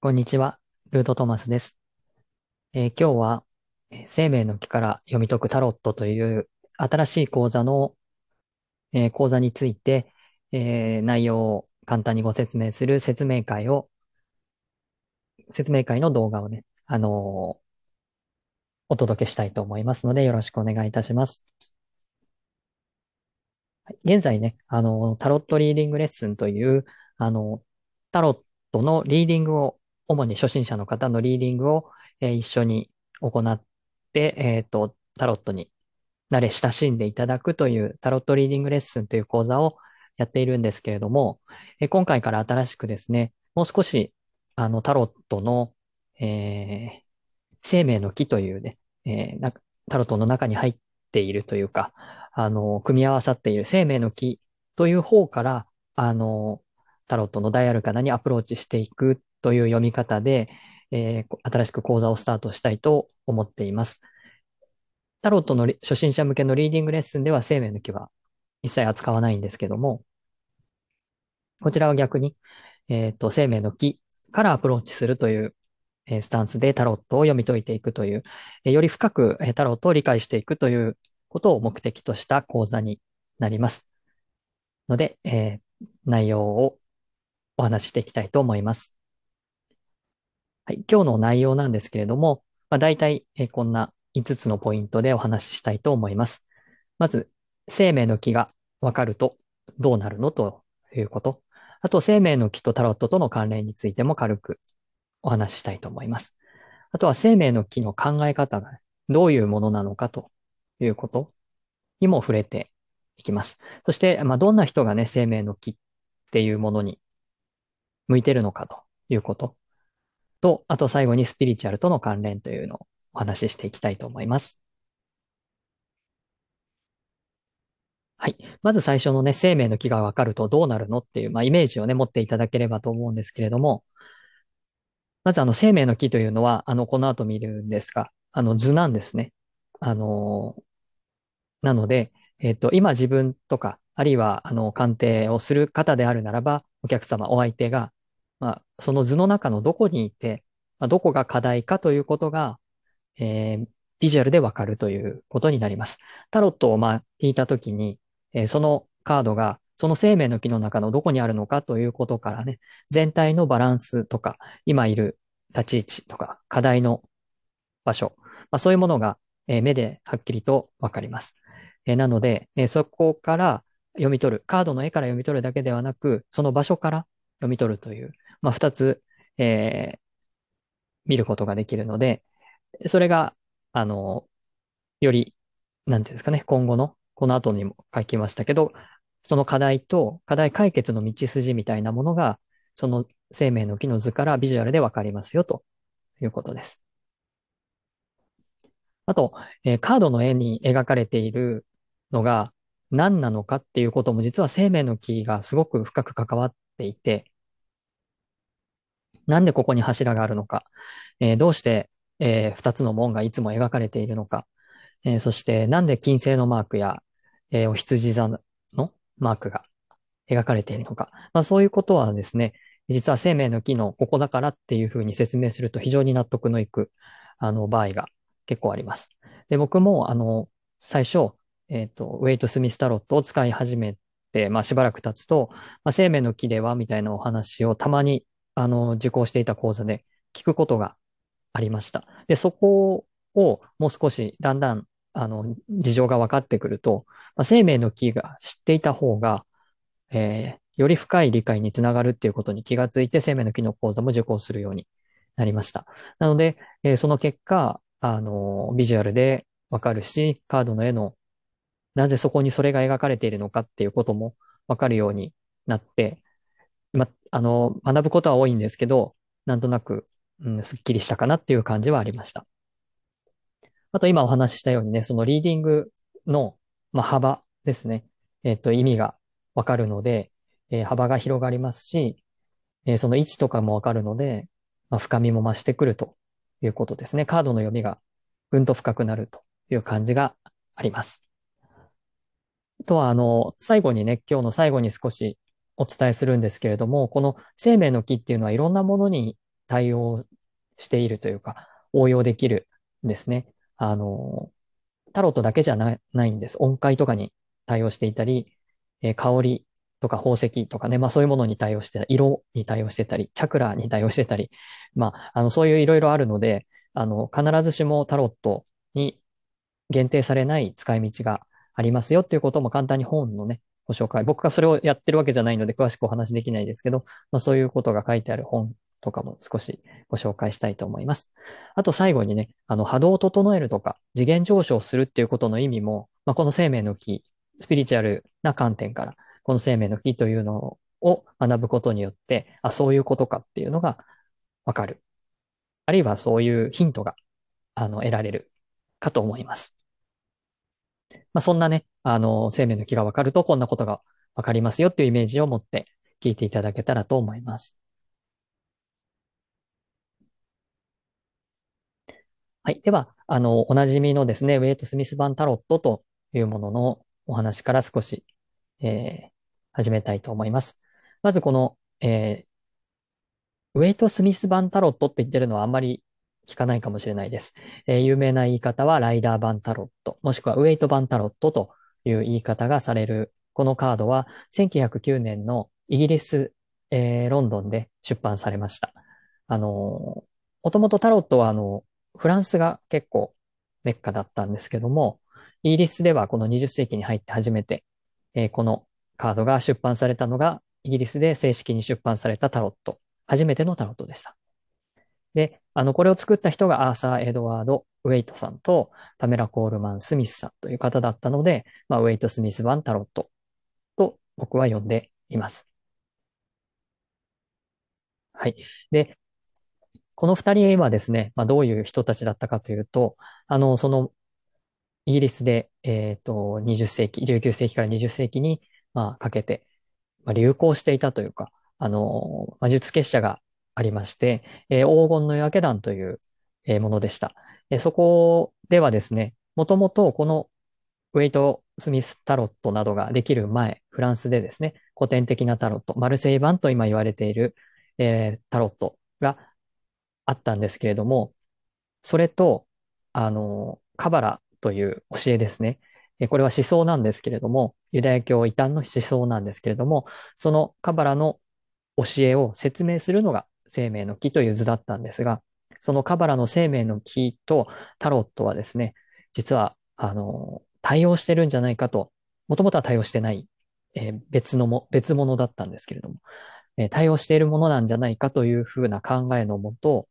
こんにちは、ルートトマスです。えー今日は、生命の木から読み解くタロットという新しい講座の、えー講座について、えー内容を簡単にご説明する説明会を、説明会の動画をね、あのお届けしたいと思いますので、よろしくお願いいたします。現在ね、あのタロットリーディングレッスンという、あのタロットのリーディングを、主に初心者の方のリーディングを、えー一緒に行って、えっと、タロットに慣れ親しんでいただくというタロットリーディングレッスンという講座をやっているんですけれども、え今回から新しくですね、もう少し、あの、タロットの、え生命の木というね、えなタロットの中に入っているというか、あの、組み合わさっている生命の木という方から、あの、タロットの大アルカナにアプローチしていくという読み方で、えー新しく講座をスタートしたいと思っています。タロットの初心者向けのリーディングレッスンでは生命の木は一切扱わないんですけども、こちらは逆に、えっと、生命の木からアプローチするという、えースタンスでタロットを読み解いていくという、えーより深く、えタロットを理解していくということを目的とした講座になります。ので、えー内容をお話ししていきたいと思います。はい、今日の内容なんですけれども、まあ、大体、えこんな5つのポイントでお話ししたいと思います。まず、生命の木がわかるとどうなるのということ。あと、生命の木とタロットとの関連についても軽くお話ししたいと思います。あとは、生命の木の考え方がどういうものなのかということにも触れていきます。そして、まあ、どんな人がね、生命の木っていうものに向いてるのかということと、あと最後にスピリチュアルとの関連というのをお話ししていきたいと思います。はい。まず最初のね、生命の木がわかるとどうなるのっていう、まあ、イメージをね、持っていただければと思うんですけれども、まずあの、生命の木というのは、あの、この後見るんですが、あの、図なんですね。あのーなので、えっと、今自分とか、あるいは、あの、鑑定をする方であるならば、お客様、お相手が、まあ、その図の中のどこにいて、まあ、どこが課題かということが、えービジュアルでわかるということになります。タロットをまあ引いたときに、えーそのカードがその生命の木の中のどこにあるのかということからね、全体のバランスとか、今いる立ち位置とか、課題の場所、まあ、そういうものが、えー目ではっきりとわかります。えーなので、えーそこから読み取る、カードの絵から読み取るだけではなく、その場所から読み取るという、まあ、二つ、えー見ることができるので、それが、あの、より、なんていうんですかね、今後の、この後にも書きましたけど、その課題と課題解決の道筋みたいなものが、その生命の木の図からビジュアルでわかりますよということです。あと、えーカードの絵に描かれているのが何なのかっていうことも実は生命の木がすごく深く関わっていて、なんでここに柱があるのか、えーどうして、えー二つの門がいつも描かれているのか、えーそしてなんで金星のマークや、えーお羊座のマークが描かれているのか。まあそういうことはですね、実は生命の木のここだからっていうふうに説明すると非常に納得のいく、あの、場合が結構あります。で、僕も、あの、最初、えっと、ウェイト・スミス・タロットを使い始めて、まあしばらく経つと、まあ生命の木ではみたいなお話をたまに、あの、受講していた講座で聞くことがありました。で、そこをもう少しだんだん、あの、事情が分かってくると、まあ、生命の木が知っていた方が、えーより深い理解につながるっていうことに気がついて、生命の木の講座も受講するようになりました。なので、えーその結果、あの、ビジュアルでわかるし、カードの絵の、なぜそこにそれが描かれているのかっていうこともわかるようになって、ま、あの、学ぶことは多いんですけど、なんとなく、うん、すっきりしたかなっていう感じはありました。あと今お話ししたようにね、そのリーディングの、まあ、幅ですね。えっと、意味がわかるので、えー幅が広がりますし、えーその位置とかもわかるので、まあ、深みも増してくるということですね。カードの読みがぐんと深くなるという感じがあります。あとは、あの、最後にね、今日の最後に少しお伝えするんですけれども、この生命の木っていうのはいろんなものに対応しているというか、応用できるんですね。あの、タロットだけじゃないんです。音階とかに対応していたり、えー、香りとか宝石とかね、まあそういうものに対応して、色に対応してたり、チャクラに対応してたり、まあ、あの、そういういろいろあるので、あの、必ずしもタロットに限定されない使い道がありますよっていうことも簡単に本のね、ご紹介。僕がそれをやってるわけじゃないので詳しくお話できないですけど、まあそういうことが書いてある本とかも少しご紹介したいと思います。あと最後にね、あの波動を整えるとか次元上昇するっていうことの意味も、まあこの生命の木、スピリチュアルな観点から、この生命の木というのを学ぶことによって、あ、そういうことかっていうのがわかる。あるいはそういうヒントが、あの、得られるかと思います。まあ、そんなね、あの、生命の木がわかるとこんなことがわかりますよっていうイメージを持って聞いていただけたらと思います。はい。では、あの、おなじみのですね、ウェイト・スミス版タロットというもののお話から少し、えー、始めたいと思います。まずこの、えー、ウェイト・スミス版タロットって言ってるのはあんまり聞かないかもしれないです。えー、有名な言い方はライダー版タロット、もしくはウェイト版タロットという言い方がされる。このカードは1909年のイギリス、えー、ロンドンで出版されました。あのもともとタロットはあの、フランスが結構メッカだったんですけども、イギリスではこの20世紀に入って初めて、えー、このカードが出版されたのが、イギリスで正式に出版されたタロット。初めてのタロットでした。で、あの、これを作った人がアーサー・エドワード・ウェイトさんとパメラ・コールマン・スミスさんという方だったので、まあ、ウェイト・スミス版タロットと僕は呼んでいます。はい。で、この二人はですね、まあ、どういう人たちだったかというと、あの、その、イギリスで、えっ、ー、と、20世紀、19世紀から20世紀に、まあ、かけて、まあ、流行していたというか、あの、魔術結社がありまして、えー、黄金の夜明け団という、えー、ものでした。え、そこではですね、もともとこのウェイト・スミスタロットなどができる前、フランスでですね、古典的なタロット、マルセイ版と今言われている、えー、タロットがあったんですけれども、それと、あの、カバラという教えですね。これは思想なんですけれども、ユダヤ教異端の思想なんですけれども、そのカバラの教えを説明するのが生命の木という図だったんですが、そのカバラの生命の木とタロットはですね、実は、あの、対応してるんじゃないかと、もともとは対応してない、えー、別のも、別物だったんですけれども、えー、対応しているものなんじゃないかというふうな考えのもと、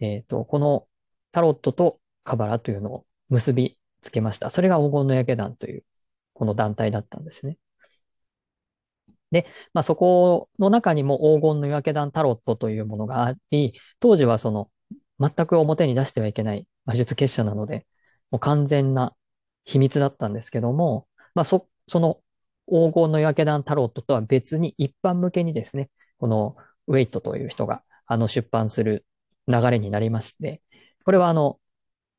えっ、ー、と、このタロットとカバラというのを結びつけました。それが黄金の焼け団という、この団体だったんですね。で、まあそこの中にも黄金の夜明け団タロットというものがあり、当時はその全く表に出してはいけない魔術結社なので、もう完全な秘密だったんですけども、まあそ、その黄金の夜明け団タロットとは別に一般向けにですね、このウェイトという人があの出版する流れになりまして、これはあの、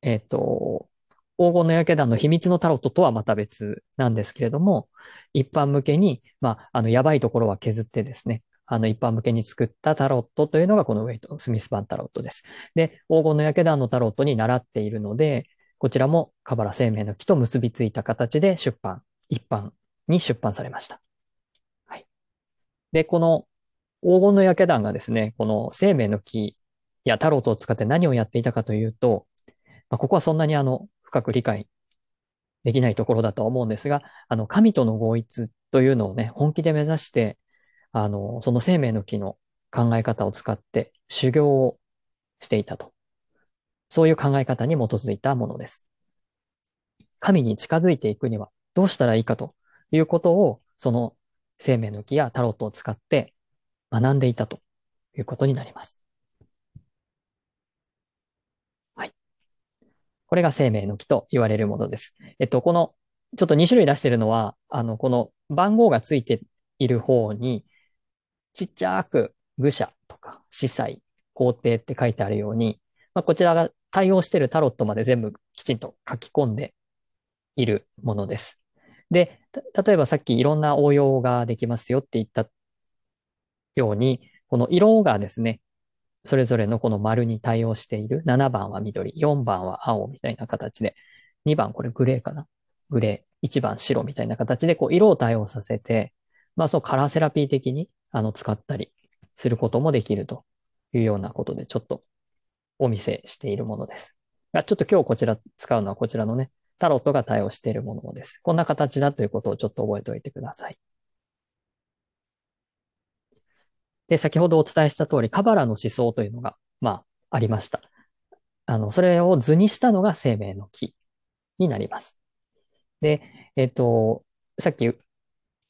えっ、ー、と、黄金の夜明け団の秘密のタロットとはまた別なんですけれども、一般向けに、まあ、あの、やばいところは削ってですね、あの、一般向けに作ったタロットというのがこのウェイト、スミス版タロットです。で、黄金の焼け団のタロットに習っているので、こちらもカバラ生命の木と結びついた形で出版、一般に出版されました。はい。で、この黄金の焼け団がですね、この生命の木やタロットを使って何をやっていたかというと、まあ、ここはそんなにあの、深く理解できないところだと思うんですが、あの、神との合一というのをね、本気で目指して、あの、その生命の木の考え方を使って修行をしていたと。そういう考え方に基づいたものです。神に近づいていくにはどうしたらいいかということを、その生命の木やタロットを使って学んでいたということになります。これが生命の木と言われるものです。えっと、この、ちょっと2種類出してるのは、あの、この番号がついている方に、ちっちゃく愚者とか司祭、皇帝って書いてあるように、まあ、こちらが対応しているタロットまで全部きちんと書き込んでいるものです。で、例えばさっきいろんな応用ができますよって言ったように、この色がですね、それぞれのこの丸に対応している。7番は緑、4番は青みたいな形で、2番これグレーかなグレー、1番白みたいな形で、こう、色を対応させて、まあ、そう、カラーセラピー的に、あの、使ったりすることもできるというようなことで、ちょっとお見せしているものです。ちょっと今日こちら使うのはこちらのね、タロットが対応しているものです。こんな形だということをちょっと覚えておいてください。で、先ほどお伝えした通り、カバラの思想というのが、まあ、ありました。あの、それを図にしたのが生命の木になります。で、えっ、と、さっき、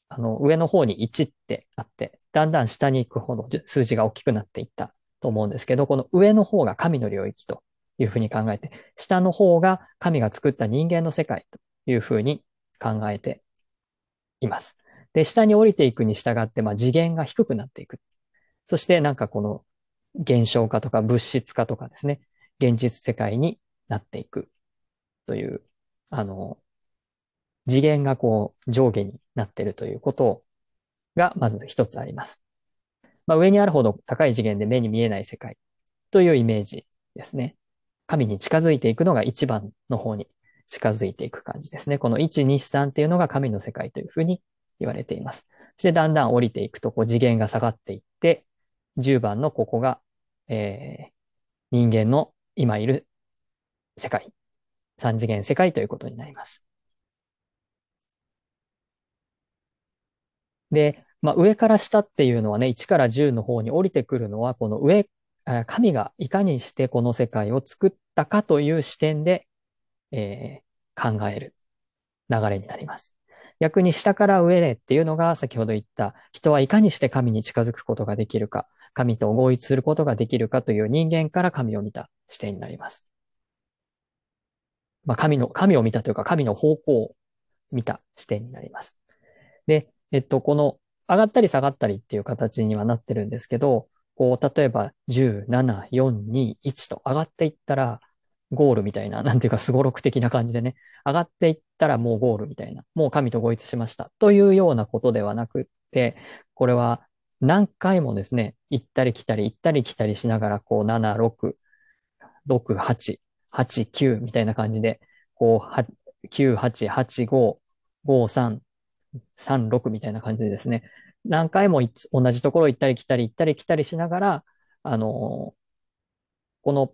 あの、上の方に1ってあって、だんだん下に行くほど数字が大きくなっていったと思うんですけど、この上の方が神の領域というふうに考えて、下の方が神が作った人間の世界というふうに考えています。で、下に降りていくに従って、まあ、次元が低くなっていく。そしてなんかこの現象化とか物質化とかですね、現実世界になっていくという、あの、次元がこう上下になっているということがまず一つあります。まあ、上にあるほど高い次元で目に見えない世界というイメージですね。神に近づいていくのが一番の方に近づいていく感じですね。この1、2、3っていうのが神の世界というふうに言われています。そしてだんだん降りていくとこう次元が下がっていって、10番のここが、えー、人間の今いる世界、三次元世界ということになります。で、まあ、上から下っていうのはね、1から10の方に降りてくるのは、この上、神がいかにしてこの世界を作ったかという視点で、えー、考える流れになります。逆に下から上へっていうのが先ほど言った人はいかにして神に近づくことができるか、神と合一することができるかという人間から神を見た視点になります。まあ、神の、神を見たというか神の方向を見た視点になります。で、えっと、この上がったり下がったりっていう形にはなってるんですけど、こう、例えば17421と上がっていったら、ゴールみたいな、なんていうか、すごろく的な感じでね、上がっていったらもうゴールみたいな、もう神と合一しましたというようなことではなくて、これは何回もですね、行ったり来たり、行ったり来たりしながら、こう、7、6、6、8、8、9みたいな感じで、こう、9、8、8、5、5、3、3、6みたいな感じでですね、何回も同じところ行ったり来たり行ったり来たりしながら、あの、この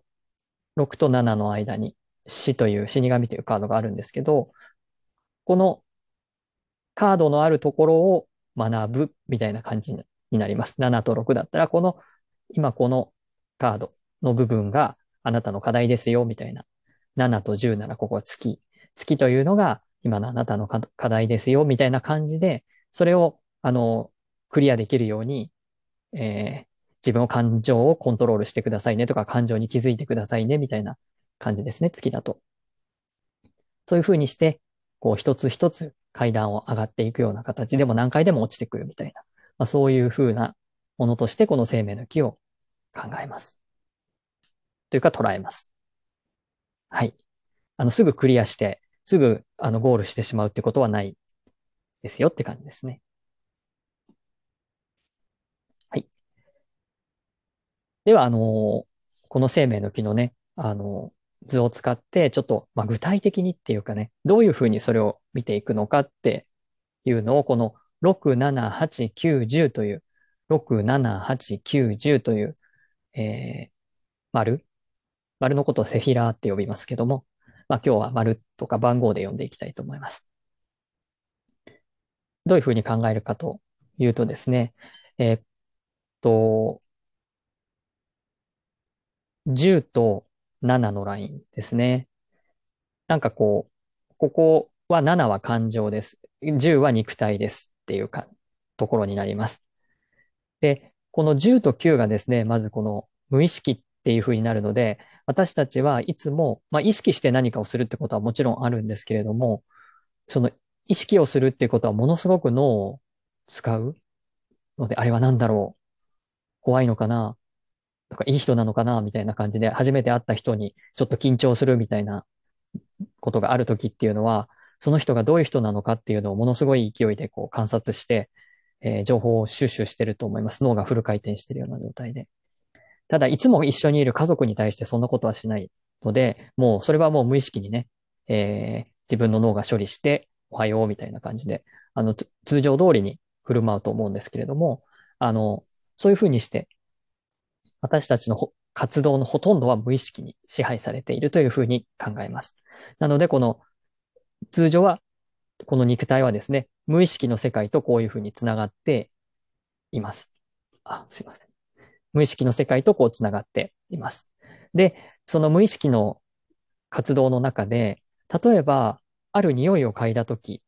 6と7の間に死という死神というカードがあるんですけど、このカードのあるところを学ぶみたいな感じにになります。7と6だったら、この、今このカードの部分があなたの課題ですよ、みたいな。7と10ならここは月。月というのが今のあなたの課題ですよ、みたいな感じで、それを、あの、クリアできるように、えー、自分の感情をコントロールしてくださいねとか、感情に気づいてくださいね、みたいな感じですね、月だと。そういうふうにして、こう一つ一つ階段を上がっていくような形でも何回でも落ちてくるみたいな、まあ、そういうふうなものとしてこの生命の木を考えます。というか捉えます。はい。あの、すぐクリアして、すぐ、あの、ゴールしてしまうってことはないですよって感じですね。はい。では、あの、この生命の木のね、あの、図を使って、ちょっと、まあ、具体的にっていうかね、どういうふうにそれを見ていくのかっていうのを、この6、7、8、9、10という、6、7、8、9、10という、えー、丸？丸のことをセフィラーって呼びますけども、まあ今日は丸とか番号で読んでいきたいと思います。どういうふうに考えるかというとですね、えー、っと、10と7のラインですね。なんかこう、ここは7は感情です。10は肉体ですっていうか、ところになります。で、この10と9がですね、まずこの無意識っていう風になるので、私たちはいつも、まあ、意識して何かをするってことはもちろんあるんですけれども、その意識をするっていうことはものすごく脳を使うので、あれは何だろう？怖いのかな？とか、いい人なのかな？みたいな感じで、初めて会った人にちょっと緊張するみたいなことがあるときっていうのは、その人がどういう人なのかっていうのをものすごい勢いでこう観察して、えー、情報を収集してると思います。脳がフル回転してるような状態で。ただ、いつも一緒にいる家族に対してそんなことはしないので、もうそれはもう無意識にね、えー、自分の脳が処理して、おはようみたいな感じで、あの、通常通りに振る舞うと思うんですけれども、あの、そういうふうにして、私たちの活動のほとんどは無意識に支配されているというふうに考えます。なので、この、通常は、この肉体はですね、無意識の世界とこういうふうにつながっています。あ、すいません。無意識の世界とこうつながっています。で、その無意識の活動の中で、例えば、ある匂いを嗅いだとき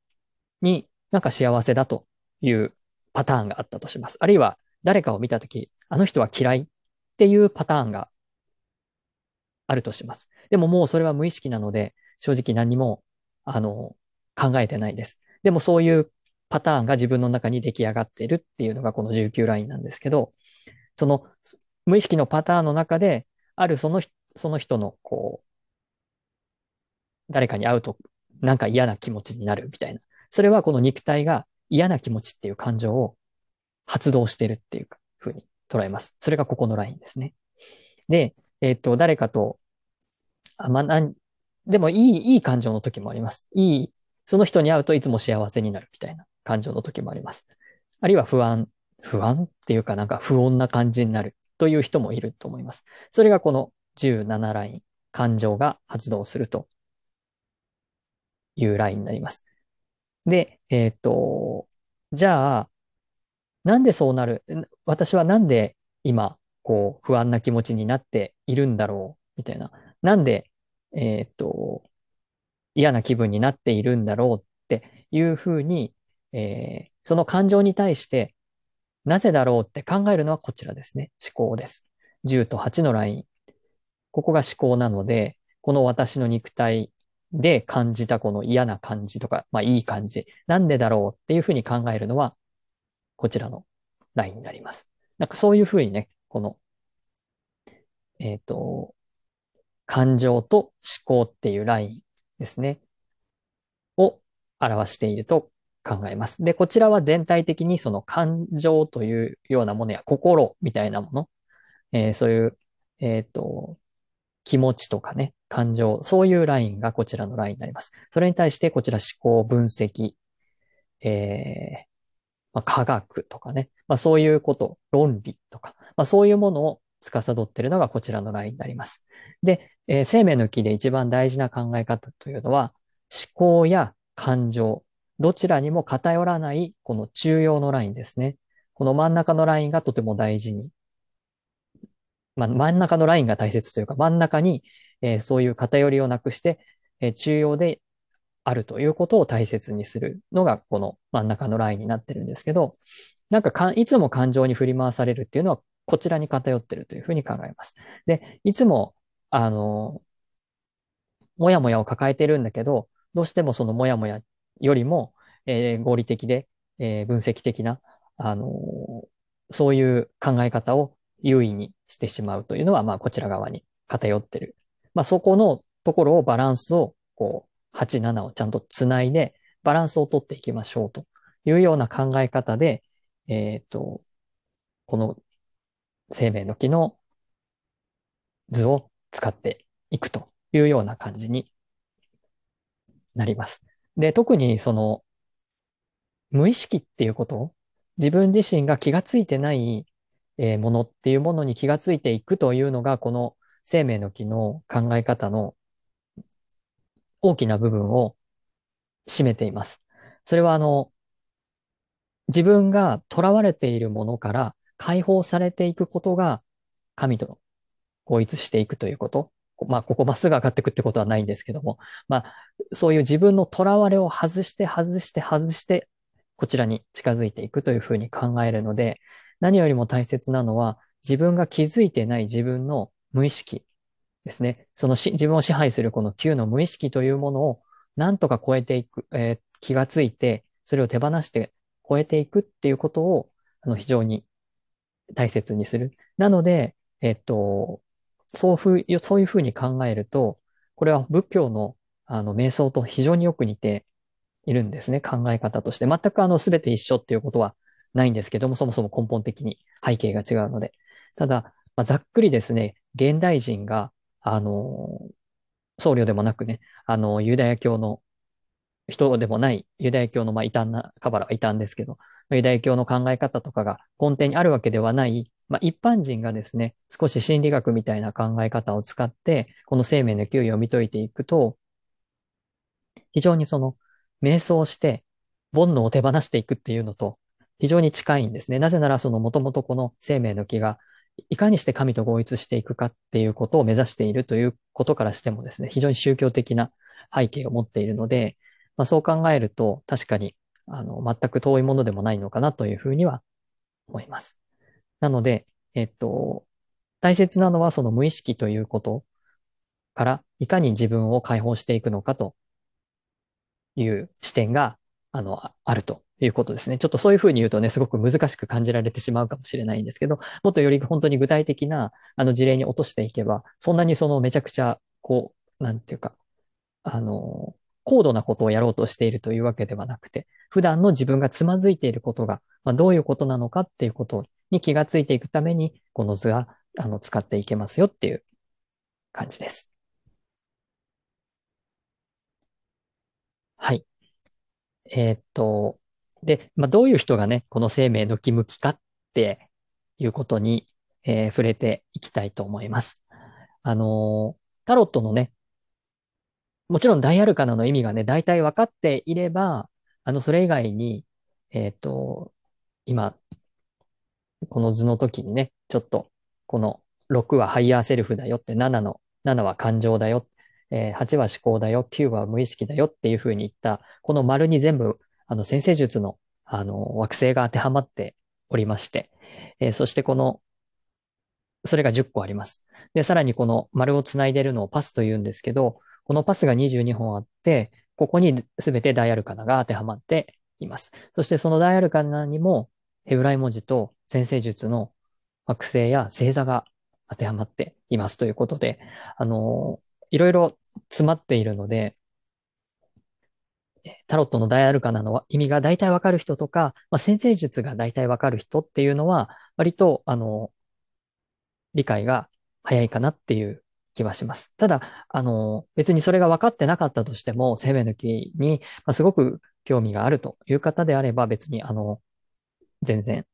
に、なんか幸せだというパターンがあったとします。あるいは、誰かを見たとき、あの人は嫌いっていうパターンがあるとします。でももうそれは無意識なので、正直何も、あの、考えてないです。でもそういうパターンが自分の中に出来上がっているっていうのがこの19ラインなんですけど、その無意識のパターンの中で、あるそのその人の、こう、誰かに会うと、なんか嫌な気持ちになるみたいな。それはこの肉体が嫌な気持ちっていう感情を発動してるっていうふうに捉えます。それがここのラインですね。で、えっ、ー、と、誰かと、あ、まあ、なん、でもいい、いい感情の時もあります。いい、その人に会うといつも幸せになるみたいな感情の時もあります。あるいは不安、不安っていうかなんか不穏な感じになるという人もいると思います。それがこの17ライン、感情が発動するというラインになります。で、えっ、ー、と、じゃあ、なんでそうなる？私はなんで今、こう、不安な気持ちになっているんだろう？みたいな。なんで、えっ、ー、と、嫌な気分になっているんだろうっていうふうに、えー、その感情に対してなぜだろうって考えるのはこちらですね。思考です。10と8のライン。ここが思考なので、この私の肉体で感じたこの嫌な感じとか、まあいい感じ。なんでだろうっていうふうに考えるのは、こちらのラインになります。なんかそういうふうにね、この、えっ、ー、と、感情と思考っていうラインですね。を表していると考えます。で、こちらは全体的にその感情というようなものや心みたいなもの、えー、そういう、えっ、ー、と、気持ちとかね、感情、そういうラインがこちらのラインになります。それに対してこちら思考、分析、えー、まあ、科学とかね、まあ、そういうこと、論理とか、まあ、そういうものを司っているのがこちらのラインになります。で、えー、生命の木で一番大事な考え方というのは、思考や感情、どちらにも偏らないこの中央のラインですね。この真ん中のラインがとても大事に。まあ、真ん中のラインが大切というか、真ん中に、えー、そういう偏りをなくして、えー、中央であるということを大切にするのが、この真ん中のラインになってるんですけど、なんかかいつも感情に振り回されるっていうのは、こちらに偏ってるというふうに考えます。で、いつも、あの、もやもやを抱えてるんだけど、どうしてもそのもやもやよりも、えー、合理的で、えー、分析的な、あのー、そういう考え方を優位にしてしまうというのは、まあ、こちら側に偏ってる。まあ、そこのところをバランスを、こう、8、7をちゃんとつないで、バランスをとっていきましょうというような考え方で、えっ、と、この生命の木の図を使っていくというような感じになります。で、特にその、無意識っていうこと自分自身が気がついてない、ものっていうものに気がついていくというのが、この生命の木の考え方の大きな部分を占めています。それはあの、自分が囚われているものから解放されていくことが神との合一していくということ。まあ、ここまっすぐ上がっていくってことはないんですけども、まあ、そういう自分の囚われを外して、外して、外して、こちらに近づいていくというふうに考えるので、何よりも大切なのは、自分が気づいてない自分の無意識ですね。その自分を支配するこの Q の無意識というものをなんとか超えていく、えー、気がついて、それを手放して超えていくっていうことを、あの、非常に大切にする。なので、えっと、そうふう、そういうふうに考えると、これは仏教のあの瞑想と非常によく似ているんですね。考え方として。全くあの全て一緒っていうことはないんですけども、そもそも根本的に背景が違うので。ただ、まあ、ざっくりですね、現代人が、あの、僧侶でもなくね、あの、ユダヤ教の人でもないユダヤ教の、まあ、異端な、カバラは異端ですけど、ユダヤ教の考え方とかが根底にあるわけではない、まあ、一般人がですね、少し心理学みたいな考え方を使って、この生命の給与を見といていくと、非常にその、瞑想して、煩悩を手放していくっていうのと、非常に近いんですね。なぜなら、その、もともとこの生命の木が、いかにして神と合一していくかっていうことを目指しているということからしてもですね、非常に宗教的な背景を持っているので、まあ、そう考えると、確かに、あの、全く遠いものでもないのかなというふうには思います。なので、えっと、大切なのはその無意識ということから、いかに自分を解放していくのかという視点が、あの、あるということですね。ちょっとそういうふうに言うとね、すごく難しく感じられてしまうかもしれないんですけど、もっとより本当に具体的な、あの事例に落としていけば、そんなにそのめちゃくちゃ、こう、なんていうか、あの、高度なことをやろうとしているというわけではなくて、普段の自分がつまずいていることが、まあ、どういうことなのかっていうことをに気がついていくために、この図が、あの、使っていけますよっていう感じです。はい。えーっと、で、まあ、どういう人がね、この生命の気向きかっていうことに、えー触れていきたいと思います。あのータロットのね、もちろん大アルカナの意味がね、大体分かっていれば、あの、それ以外に、えっと、今、この図の時にね、ちょっと、この6はハイヤーセルフだよって、7の、7は感情だよ、えー8は思考だよ、9は無意識だよっていうふうに言った、この丸に全部、あの、占星術の、あの、惑星が当てはまっておりまして、えーそしてこの、それが10個あります。で、さらにこの丸をつないでるのをパスと言うんですけど、このパスが22本あって、ここにすべて大アルカナが当てはまっています。そしてその大アルカナにも、ヘブライ文字と先生術の惑星や星座が当てはまっていますということで、あのいろいろ詰まっているので、タロットの大アルカナの意味が大体わかる人とか、まあ、先生術が大体わかる人っていうのは、割と、あの、理解が早いかなっていう気はします。ただ、あの、別にそれが分かってなかったとしても、生命抜きに、まあ、すごく興味があるという方であれば、別に、あの、全然、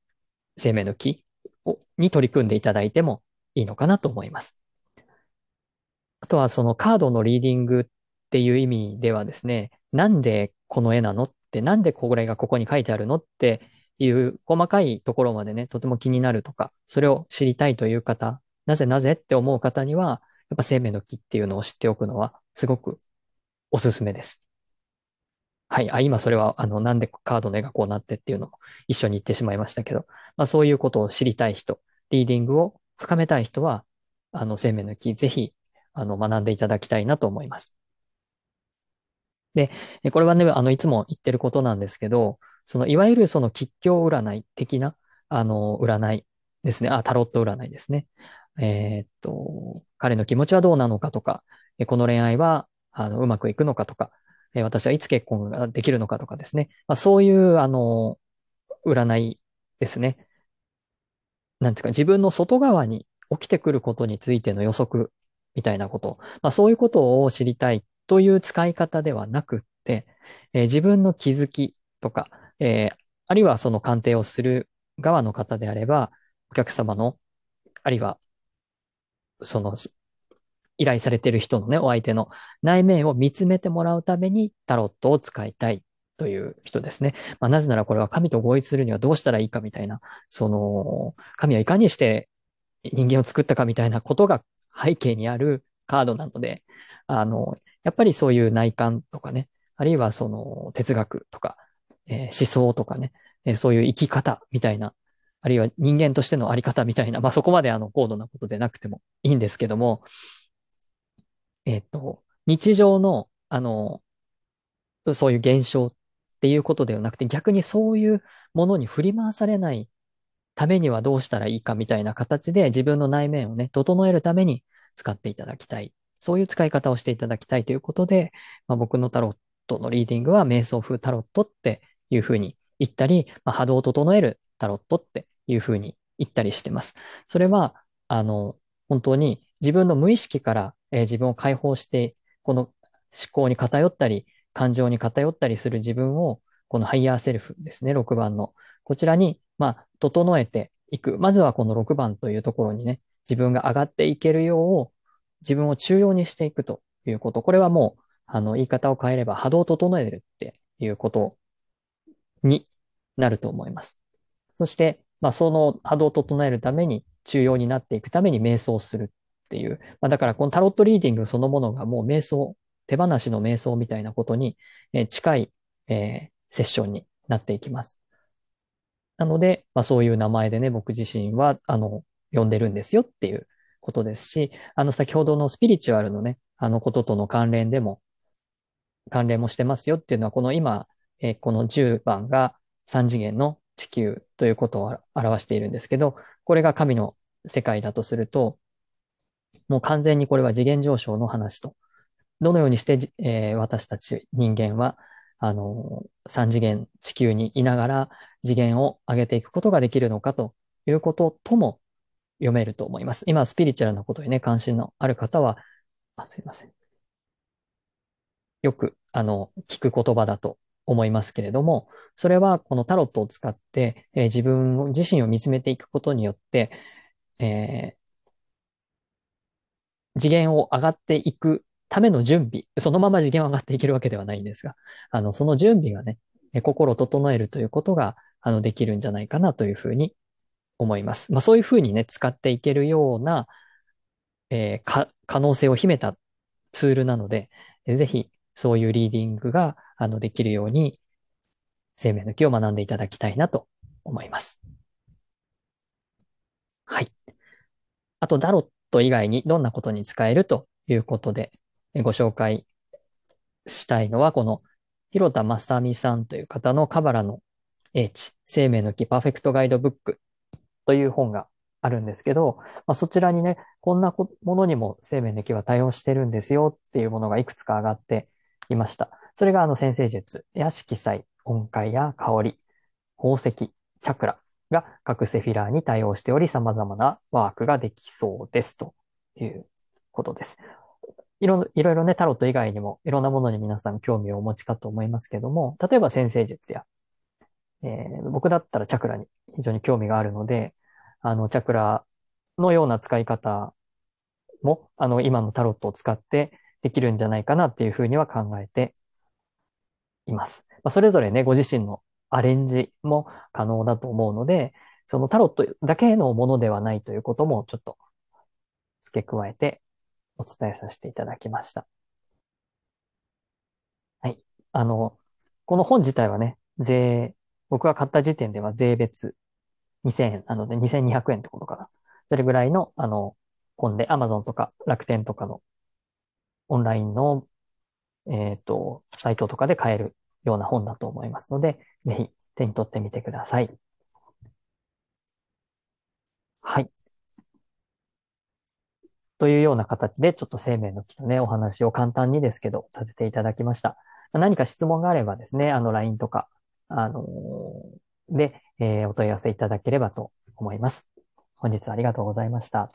生命の木をに取り組んでいただいてもいいのかなと思います。あとは、そのカードのリーディングっていう意味ではですね、なんでこの絵なのって、なんでこれがここに書いてあるのっていう細かいところまでね、とても気になるとか、それを知りたいという方、なぜなぜって思う方には、やっぱ生命の木っていうのを知っておくのはすごくおすすめです。はい。あ、今それは、あの、なんでカードの絵がこうなってっていうのも一緒に言ってしまいましたけど、まあそういうことを知りたい人、リーディングを深めたい人は、あの、生命の木、ぜひ、あの、学んでいただきたいなと思います。で、これはね、あの、いつも言ってることなんですけど、その、いわゆるその吉凶占い的な、あの、占いですね。あ、タロット占いですね。えーっと、彼の気持ちはどうなのかとか、この恋愛は、あの、うまくいくのかとか、え私はいつ結婚ができるのかとかですね。まあ、そういう、あの、占いですね。なんていうか、自分の外側に起きてくることについての予測みたいなこと。まあ、そういうことを知りたいという使い方ではなくって、えー自分の気づきとか、えーあるいはその鑑定をする側の方であれば、お客様の、あるいはその、依頼されている人のね、お相手の内面を見つめてもらうためにタロットを使いたいという人ですね。まあ、なぜならこれは神と合一するにはどうしたらいいかみたいな、その、神はいかにして人間を作ったかみたいなことが背景にあるカードなので、あの、やっぱりそういう内観とかね、あるいはその哲学とか、えー思想とかね、えーそういう生き方みたいなあるいは人間としてのあり方みたいな、まあそこまであの高度なことでなくてもいいんですけども、えっと、日常の、あの、そういう現象っていうことではなくて、逆にそういうものに振り回されないためにはどうしたらいいかみたいな形で自分の内面をね、整えるために使っていただきたい。そういう使い方をしていただきたいということで、まあ、僕のタロットのリーディングは瞑想風タロットっていうふうに言ったり、まあ、波動を整えるタロットっていうふうに言ったりしてます。それは、あの、本当に自分の無意識から、えー自分を解放して、この思考に偏ったり、感情に偏ったりする自分を、このハイヤーセルフですね、6番の。こちらに、まあ、整えていく。まずはこの6番というところにね、自分が上がっていけるよう、自分を中央にしていくということ。これはもう、あの、言い方を変えれば波動を整えるっていうことになると思います。そして、まあ、その波動を整えるために、中央になっていくために瞑想するっていう。まあ、だから、このタロットリーディングそのものがもう瞑想、手放しの瞑想みたいなことに、近い、えー、セッションになっていきます。なので、まあ、そういう名前でね、僕自身は、あの、呼んでるんですよっていうことですし、あの、先ほどのスピリチュアルのね、あのこととの関連でも、関連もしてますよっていうのは、この今、えー、この10番が3次元の地球ということを表しているんですけど、これが神の世界だとすると、もう完全にこれは次元上昇の話と。どのようにして、えー、私たち人間は、あの、3次元地球にいながら次元を上げていくことができるのかということとも読めると思います。今、スピリチュアルなことにね、関心のある方は、あ、すいません。よく、あの、聞く言葉だと思いますけれども、それはこのタロットを使って、えー、自分自身を見つめていくことによって、えー、次元を上がっていくための準備、そのまま次元を上がっていけるわけではないんですが、あの、その準備がね、心を整えるということが、あの、できるんじゃないかなというふうに思います。まあ、そういうふうにね、使っていけるような、えー、可能性を秘めたツールなので、ぜひ、そういうリーディングが、あの、できるように、生命の木を学んでいただきたいなと思います。はい。あと、ダロット以外にどんなことに使えるということで、ご紹介したいのは、この、広田正美さんという方のカバラの英知、生命の木パーフェクトガイドブックという本があるんですけど、まあ、そちらにね、こんなものにも生命の木は対応してるんですよっていうものがいくつか上がっていました。それがあの先生術や色彩、音階や香り、宝石、チャクラが各セフィラーに対応しており様々なワークができそうですということです。いろいろね、タロット以外にもいろんなものに皆さん興味をお持ちかと思いますけども、例えば先生術や、えー、僕だったらチャクラに非常に興味があるので、あの、チャクラのような使い方も、あの、今のタロットを使ってできるんじゃないかなっていうふうには考えています。まあ、それぞれね、ご自身のアレンジも可能だと思うので、そのタロットだけのものではないということもちょっと付け加えてお伝えさせていただきました。はい。あの、この本自体はね、税、僕が買った時点では税別2000円なので2200円ってことかな。それぐらいの、あの、本で Amazon とか楽天とかのオンラインの、えっ、ー、と、サイトとかで買えるような本だと思いますので、ぜひ手に取ってみてください。はい。というような形で、ちょっと生命の木のね、お話を簡単にですけど、させていただきました。何か質問があればですね、あの、LINE とか、あのー、で、えー、お問い合わせいただければと思います。本日はありがとうございました。